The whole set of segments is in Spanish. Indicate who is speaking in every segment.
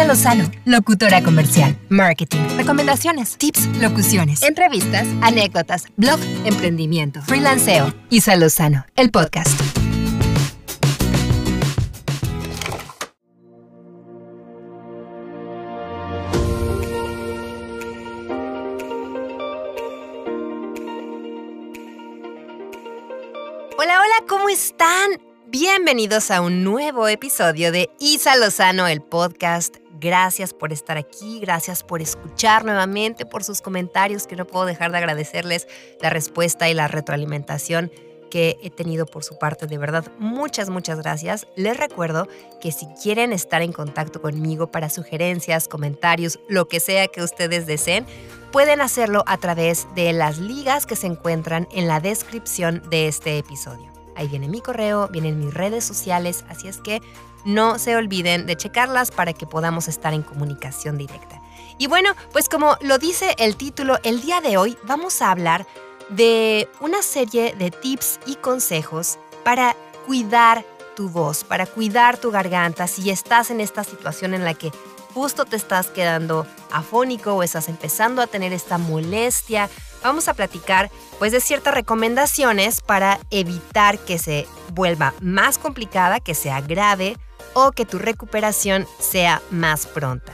Speaker 1: Isa Lozano, locutora comercial, marketing, recomendaciones, tips, locuciones, entrevistas, anécdotas, blog, emprendimiento, freelanceo. Isa Lozano, el podcast. Hola, hola, ¿cómo están? Bienvenidos a un nuevo episodio de Isa Lozano, el podcast. Gracias por estar aquí, gracias por escuchar nuevamente, por sus comentarios, que no puedo dejar de agradecerles la respuesta y la retroalimentación que he tenido por su parte. De verdad, muchas, muchas gracias. Les recuerdo que si quieren estar en contacto conmigo para sugerencias, comentarios, lo que sea que ustedes deseen, pueden hacerlo a través de las ligas que se encuentran en la descripción de este episodio. Ahí viene mi correo, vienen mis redes sociales, así es que no se olviden de checarlas para que podamos estar en comunicación directa. Y bueno, pues como lo dice el título, el día de hoy vamos a hablar de una serie de tips y consejos para cuidar tu voz, para cuidar tu garganta si estás en esta situación en la que justo te estás quedando afónico o estás empezando a tener esta molestia, vamos a platicar pues de ciertas recomendaciones para evitar que se vuelva más complicada, que sea grave o que tu recuperación sea más pronta.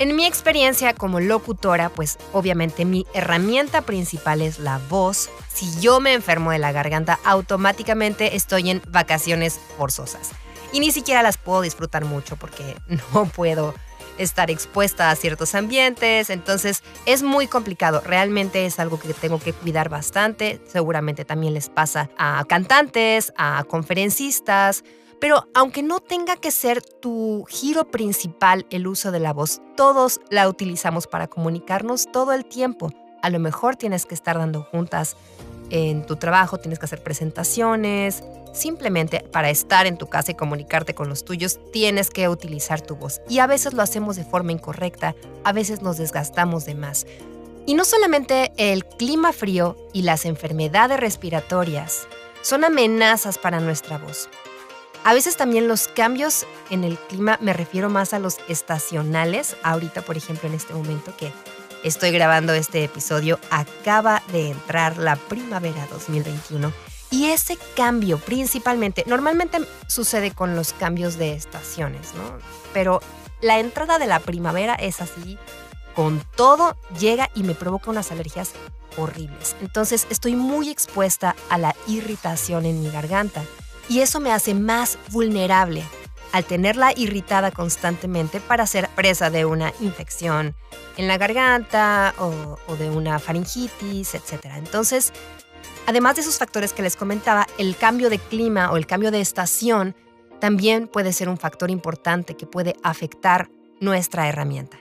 Speaker 1: En mi experiencia como locutora, pues obviamente mi herramienta principal es la voz. Si yo me enfermo de la garganta, automáticamente estoy en vacaciones forzosas. Y ni siquiera las puedo disfrutar mucho porque no puedo estar expuesta a ciertos ambientes, entonces es muy complicado, realmente es algo que tengo que cuidar bastante, seguramente también les pasa a cantantes, a conferencistas, pero aunque no tenga que ser tu giro principal el uso de la voz, todos la utilizamos para comunicarnos todo el tiempo. A lo mejor tienes que estar dando juntas en tu trabajo, tienes que hacer presentaciones, Simplemente para estar en tu casa y comunicarte con los tuyos tienes que utilizar tu voz. Y a veces lo hacemos de forma incorrecta, a veces nos desgastamos de más. Y no solamente el clima frío y las enfermedades respiratorias son amenazas para nuestra voz. A veces también los cambios en el clima, me refiero más a los estacionales, ahorita por ejemplo en este momento que estoy grabando este episodio, acaba de entrar la primavera 2021 y ese cambio principalmente, normalmente sucede con los cambios de estaciones, ¿no? Pero la entrada de la primavera es así, con todo llega y me provoca unas alergias horribles. Entonces estoy muy expuesta a la irritación en mi garganta y eso me hace más vulnerable al tenerla irritada constantemente para ser presa de una infección en la garganta o, de una faringitis, etc. Entonces, Además de esos factores que les comentaba, el cambio de clima o el cambio de estación también puede ser un factor importante que puede afectar nuestra herramienta.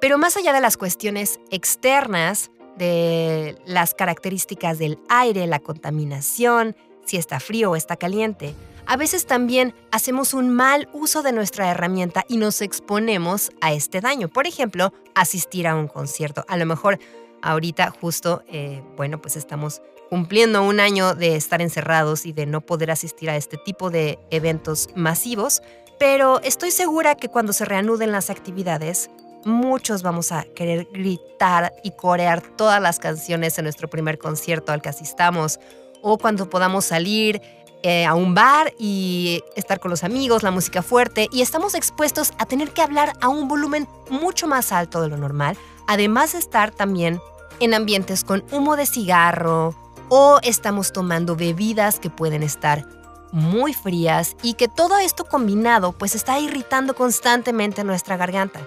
Speaker 1: Pero más allá de las cuestiones externas, de las características del aire, la contaminación, si está frío o está caliente, a veces también hacemos un mal uso de nuestra herramienta y nos exponemos a este daño. Por ejemplo, asistir a un concierto. A lo mejor ahorita justo, eh, bueno, pues estamos cumpliendo un año de estar encerrados y de no poder asistir a este tipo de eventos masivos, pero estoy segura que cuando se reanuden las actividades, muchos vamos a querer gritar y corear todas las canciones en nuestro primer concierto al que asistamos, o cuando podamos salir eh, a un bar y estar con los amigos, la música fuerte, y estamos expuestos a tener que hablar a un volumen mucho más alto de lo normal, además de estar también en ambientes con humo de cigarro, o estamos tomando bebidas que pueden estar muy frías y que todo esto combinado pues está irritando constantemente nuestra garganta.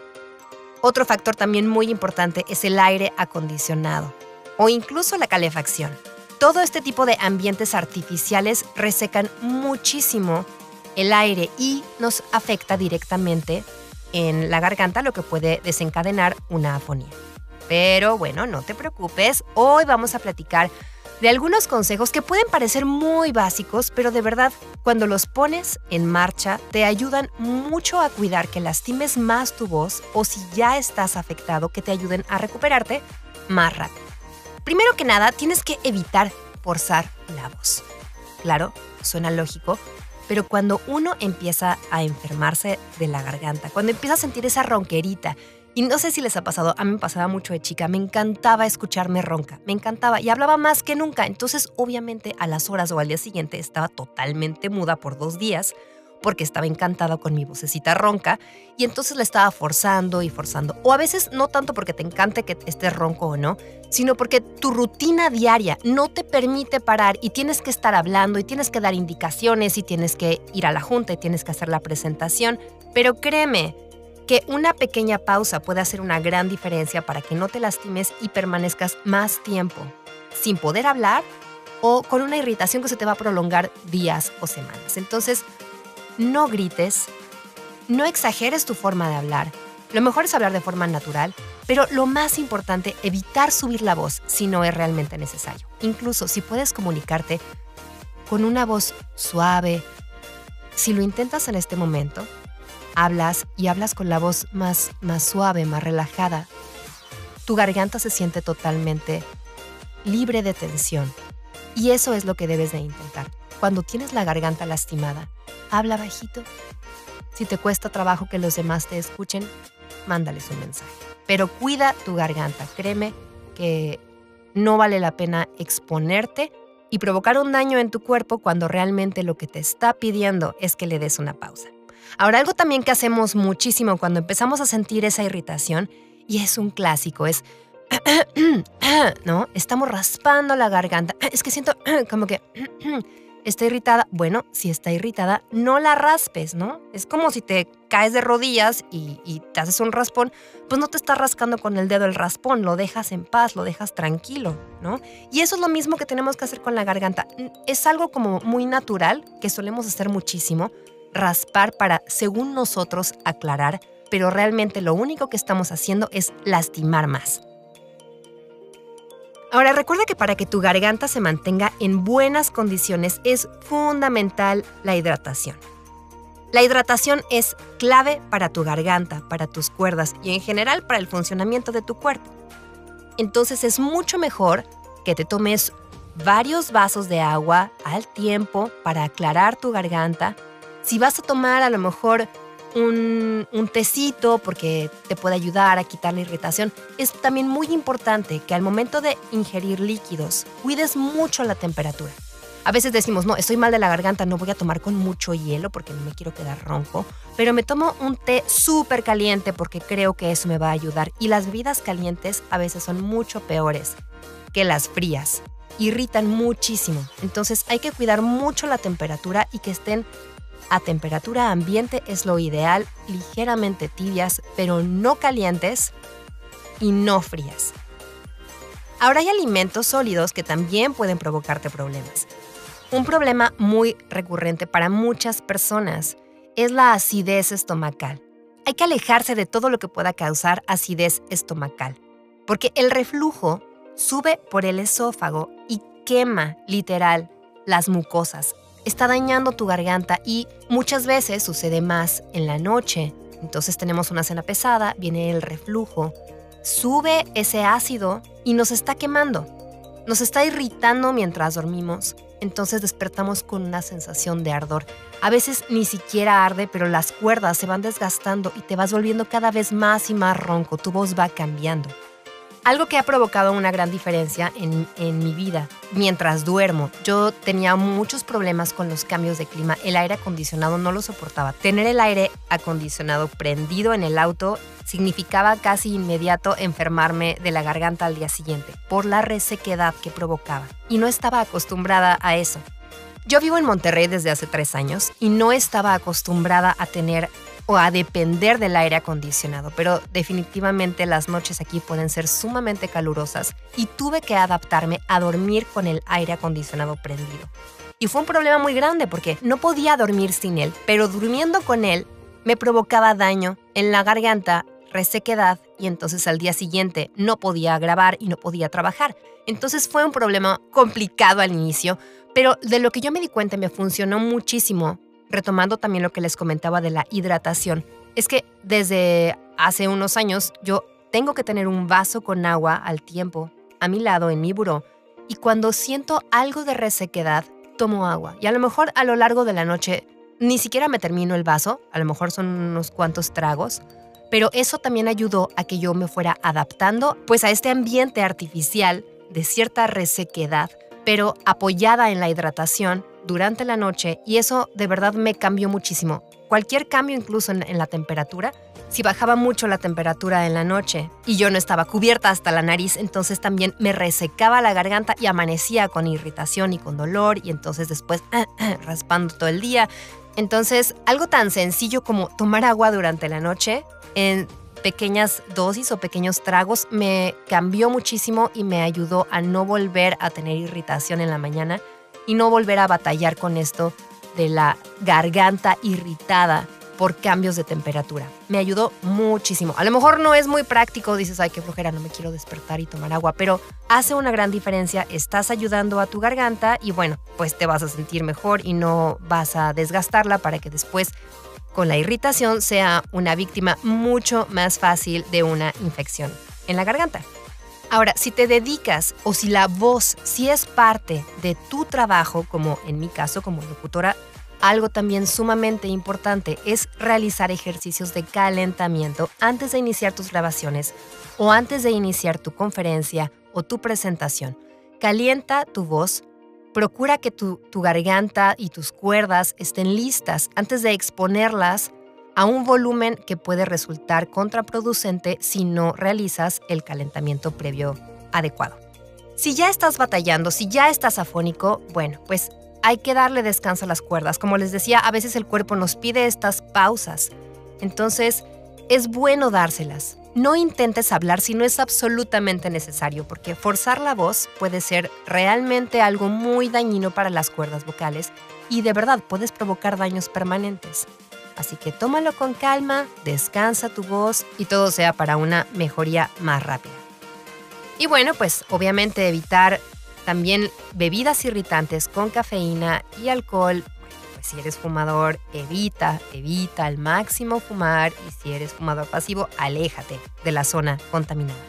Speaker 1: Otro factor también muy importante es el aire acondicionado o incluso la calefacción. Todo este tipo de ambientes artificiales resecan muchísimo el aire y nos afecta directamente en la garganta, lo que puede desencadenar una afonía. Pero bueno, no te preocupes, hoy vamos a platicar de algunos consejos que pueden parecer muy básicos, pero de verdad, cuando los pones en marcha, te ayudan mucho a cuidar que lastimes más tu voz o si ya estás afectado, que te ayuden a recuperarte más rápido. Primero que nada, tienes que evitar forzar la voz. Claro, suena lógico, pero cuando uno empieza a enfermarse de la garganta, cuando empieza a sentir esa ronquerita, y no sé si les ha pasado, a mí me pasaba mucho de chica, me encantaba escucharme ronca, me encantaba y hablaba más que nunca, entonces obviamente a las horas o al día siguiente estaba totalmente muda por dos días porque estaba encantada con mi vocecita ronca y entonces la estaba forzando y forzando. O a veces no tanto porque te encante que estés ronco o no, sino porque tu rutina diaria no te permite parar y tienes que estar hablando y tienes que dar indicaciones y tienes que ir a la junta y tienes que hacer la presentación. Pero créeme que una pequeña pausa puede hacer una gran diferencia para que no te lastimes y permanezcas más tiempo sin poder hablar o con una irritación que se te va a prolongar días o semanas. Entonces, no grites, no exageres tu forma de hablar. Lo mejor es hablar de forma natural, pero lo más importante, evitar subir la voz si no es realmente necesario. Incluso si puedes comunicarte con una voz suave, si lo intentas en este momento, hablas y hablas con la voz más, más suave, más relajada, tu garganta se siente totalmente libre de tensión. Y eso es lo que debes de intentar. Cuando tienes la garganta lastimada, habla bajito. Si te cuesta trabajo que los demás te escuchen, mándales un mensaje. Pero cuida tu garganta, créeme que no vale la pena exponerte y provocar un daño en tu cuerpo cuando realmente lo que te está pidiendo es que le des una pausa. Ahora, algo también que hacemos muchísimo cuando empezamos a sentir esa irritación, y es un clásico, es, ¿no? Estamos raspando la garganta. Es que siento como que está irritada, bueno, si está irritada, no la raspes, ¿no? Es como si te caes de rodillas y, te haces un raspón, pues no te estás rascando con el dedo el raspón, lo dejas en paz, lo dejas tranquilo, ¿no? Y eso es lo mismo que tenemos que hacer con la garganta. Es algo como muy natural que solemos hacer muchísimo, raspar para, según nosotros, aclarar, pero realmente lo único que estamos haciendo es lastimar más. Ahora recuerda que para que tu garganta se mantenga en buenas condiciones es fundamental la hidratación. La hidratación es clave para tu garganta, para tus cuerdas y en general para el funcionamiento de tu cuerpo. Entonces es mucho mejor que te tomes varios vasos de agua al tiempo para aclarar tu garganta. Si vas a tomar a lo mejor un, tecito porque te puede ayudar a quitar la irritación. Es también muy importante que al momento de ingerir líquidos cuides mucho la temperatura. A veces decimos, no, estoy mal de la garganta, no voy a tomar con mucho hielo porque no me quiero quedar ronco, pero me tomo un té súper caliente porque creo que eso me va a ayudar. Y las bebidas calientes a veces son mucho peores que las frías. Irritan muchísimo. Entonces hay que cuidar mucho la temperatura y que estén a temperatura ambiente es lo ideal, ligeramente tibias, pero no calientes y no frías. Ahora hay alimentos sólidos que también pueden provocarte problemas. Un problema muy recurrente para muchas personas es la acidez estomacal. Hay que alejarse de todo lo que pueda causar acidez estomacal, porque el reflujo sube por el esófago y quema literal las mucosas, está dañando tu garganta y muchas veces sucede más en la noche. Entonces tenemos una cena pesada, viene el reflujo, sube ese ácido y nos está quemando. Nos está irritando mientras dormimos, entonces despertamos con una sensación de ardor. A veces ni siquiera arde, pero las cuerdas se van desgastando y te vas volviendo cada vez más y más ronco, tu voz va cambiando. Algo que ha provocado una gran diferencia en, mi vida. Mientras duermo, yo tenía muchos problemas con los cambios de clima. El aire acondicionado no lo soportaba. Tener el aire acondicionado prendido en el auto significaba casi inmediato enfermarme de la garganta al día siguiente por la resequedad que provocaba. Y no estaba acostumbrada a eso. Yo vivo en Monterrey desde hace tres años y no estaba acostumbrada a tener o a depender del aire acondicionado, pero definitivamente las noches aquí pueden ser sumamente calurosas y tuve que adaptarme a dormir con el aire acondicionado prendido. Y fue un problema muy grande porque no podía dormir sin él, pero durmiendo con él me provocaba daño en la garganta, resequedad y entonces al día siguiente no podía grabar y no podía trabajar. Entonces fue un problema complicado al inicio, pero de lo que yo me di cuenta me funcionó muchísimo retomando también lo que les comentaba de la hidratación, es que desde hace unos años yo tengo que tener un vaso con agua al tiempo a mi lado en mi buró y cuando siento algo de resequedad, tomo agua. Y a lo mejor a lo largo de la noche ni siquiera me termino el vaso, a lo mejor son unos cuantos tragos, pero eso también ayudó a que yo me fuera adaptando pues a este ambiente artificial de cierta resequedad, pero apoyada en la hidratación durante la noche y eso de verdad me cambió muchísimo. Cualquier cambio incluso en, la temperatura, si bajaba mucho la temperatura en la noche y yo no estaba cubierta hasta la nariz, entonces también me resecaba la garganta y amanecía con irritación y con dolor y entonces después raspando todo el día. Entonces, algo tan sencillo como tomar agua durante la noche en pequeñas dosis o pequeños tragos me cambió muchísimo y me ayudó a no volver a tener irritación en la mañana y no volver a batallar con esto de la garganta irritada por cambios de temperatura. Me ayudó muchísimo. A lo mejor no es muy práctico, dices, ay, qué flojera, no me quiero despertar y tomar agua, pero hace una gran diferencia, estás ayudando a tu garganta y bueno, pues te vas a sentir mejor y no vas a desgastarla para que después con la irritación sea una víctima mucho más fácil de una infección en la garganta. Ahora, si te dedicas o si la voz, si es parte de tu trabajo, como en mi caso como locutora, algo también sumamente importante es realizar ejercicios de calentamiento antes de iniciar tus grabaciones o antes de iniciar tu conferencia o tu presentación. Calienta tu voz, procura que tu, tu garganta y tus cuerdas estén listas antes de exponerlas a un volumen que puede resultar contraproducente si no realizas el calentamiento previo adecuado. Si ya estás batallando, si ya estás afónico, bueno, pues hay que darle descanso a las cuerdas. Como les decía, a veces el cuerpo nos pide estas pausas. Entonces, es bueno dárselas. No intentes hablar si no es absolutamente necesario, porque forzar la voz puede ser realmente algo muy dañino para las cuerdas vocales y de verdad puedes provocar daños permanentes. Así que tómalo con calma, descansa tu voz y todo sea para una mejoría más rápida. Y bueno, pues obviamente evitar también bebidas irritantes con cafeína y alcohol. Si eres fumador, evita, evita al máximo fumar y si eres fumador pasivo, aléjate de la zona contaminada.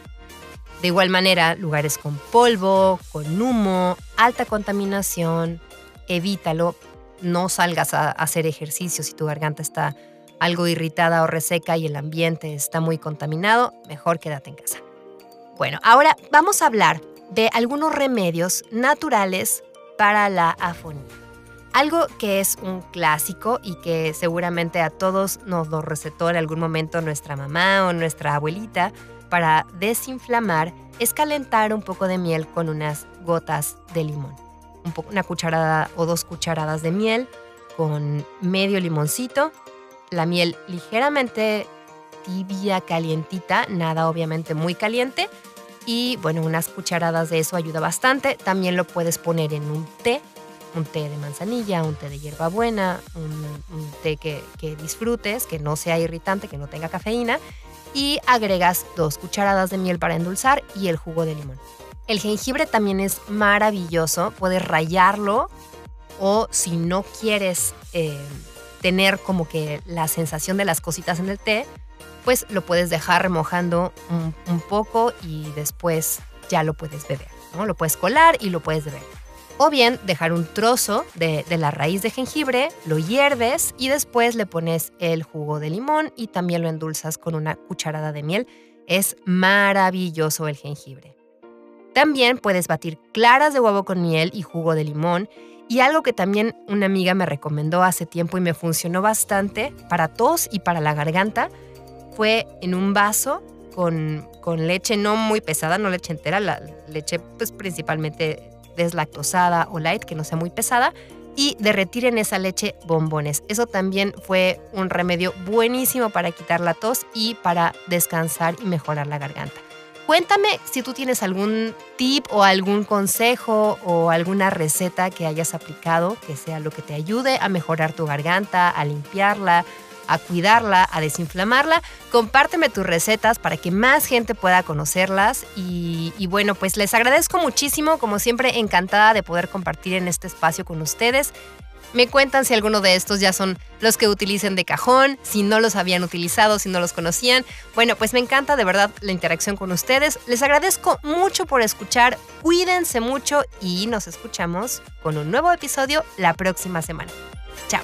Speaker 1: De igual manera, lugares con polvo, con humo, alta contaminación, evítalo no salgas a hacer ejercicio si tu garganta está algo irritada o reseca y el ambiente está muy contaminado, mejor quédate en casa. Bueno, ahora vamos a hablar de algunos remedios naturales para la afonía. Algo que es un clásico y que seguramente a todos nos lo recetó en algún momento nuestra mamá o nuestra abuelita para desinflamar es calentar un poco de miel con unas gotas de limón una cucharada o dos cucharadas de miel con medio limoncito, la miel ligeramente tibia, calientita, nada obviamente muy caliente. Y bueno, unas cucharadas de eso ayuda bastante. También lo puedes poner en un té, un té de manzanilla, un té de hierbabuena, un, un té que, disfrutes, que no sea irritante, que no tenga cafeína. Y agregas dos cucharadas de miel para endulzar y el jugo de limón. El jengibre también es maravilloso, puedes rayarlo o si no quieres eh, tener como que la sensación de las cositas en el té, pues lo puedes dejar remojando un, poco y después ya lo puedes beber, ¿no? Lo puedes colar y lo puedes beber. O bien dejar un trozo de, la raíz de jengibre, lo hierves y después le pones el jugo de limón y también lo endulzas con una cucharada de miel. Es maravilloso el jengibre. También puedes batir claras de huevo con miel y jugo de limón. Y algo que también una amiga me recomendó hace tiempo y me funcionó bastante para tos y para la garganta fue en un vaso con, con leche no muy pesada, no leche entera, la leche pues principalmente deslactosada o light, que no sea muy pesada, y derretir en esa leche bombones. Eso también fue un remedio buenísimo para quitar la tos y para descansar y mejorar la garganta. Cuéntame si tú tienes algún tip o algún consejo o alguna receta que hayas aplicado que sea lo que te ayude a mejorar tu garganta, a limpiarla, a cuidarla, a desinflamarla. Compárteme tus recetas para que más gente pueda conocerlas. Y, y, bueno, pues les agradezco muchísimo, como siempre, encantada de poder compartir en este espacio con ustedes. Me cuentan si alguno de estos ya son los que utilicen de cajón, si no los habían utilizado, si no los conocían. Bueno, pues me encanta de verdad la interacción con ustedes. Les agradezco mucho por escuchar, cuídense mucho y nos escuchamos con un nuevo episodio la próxima semana. Chao.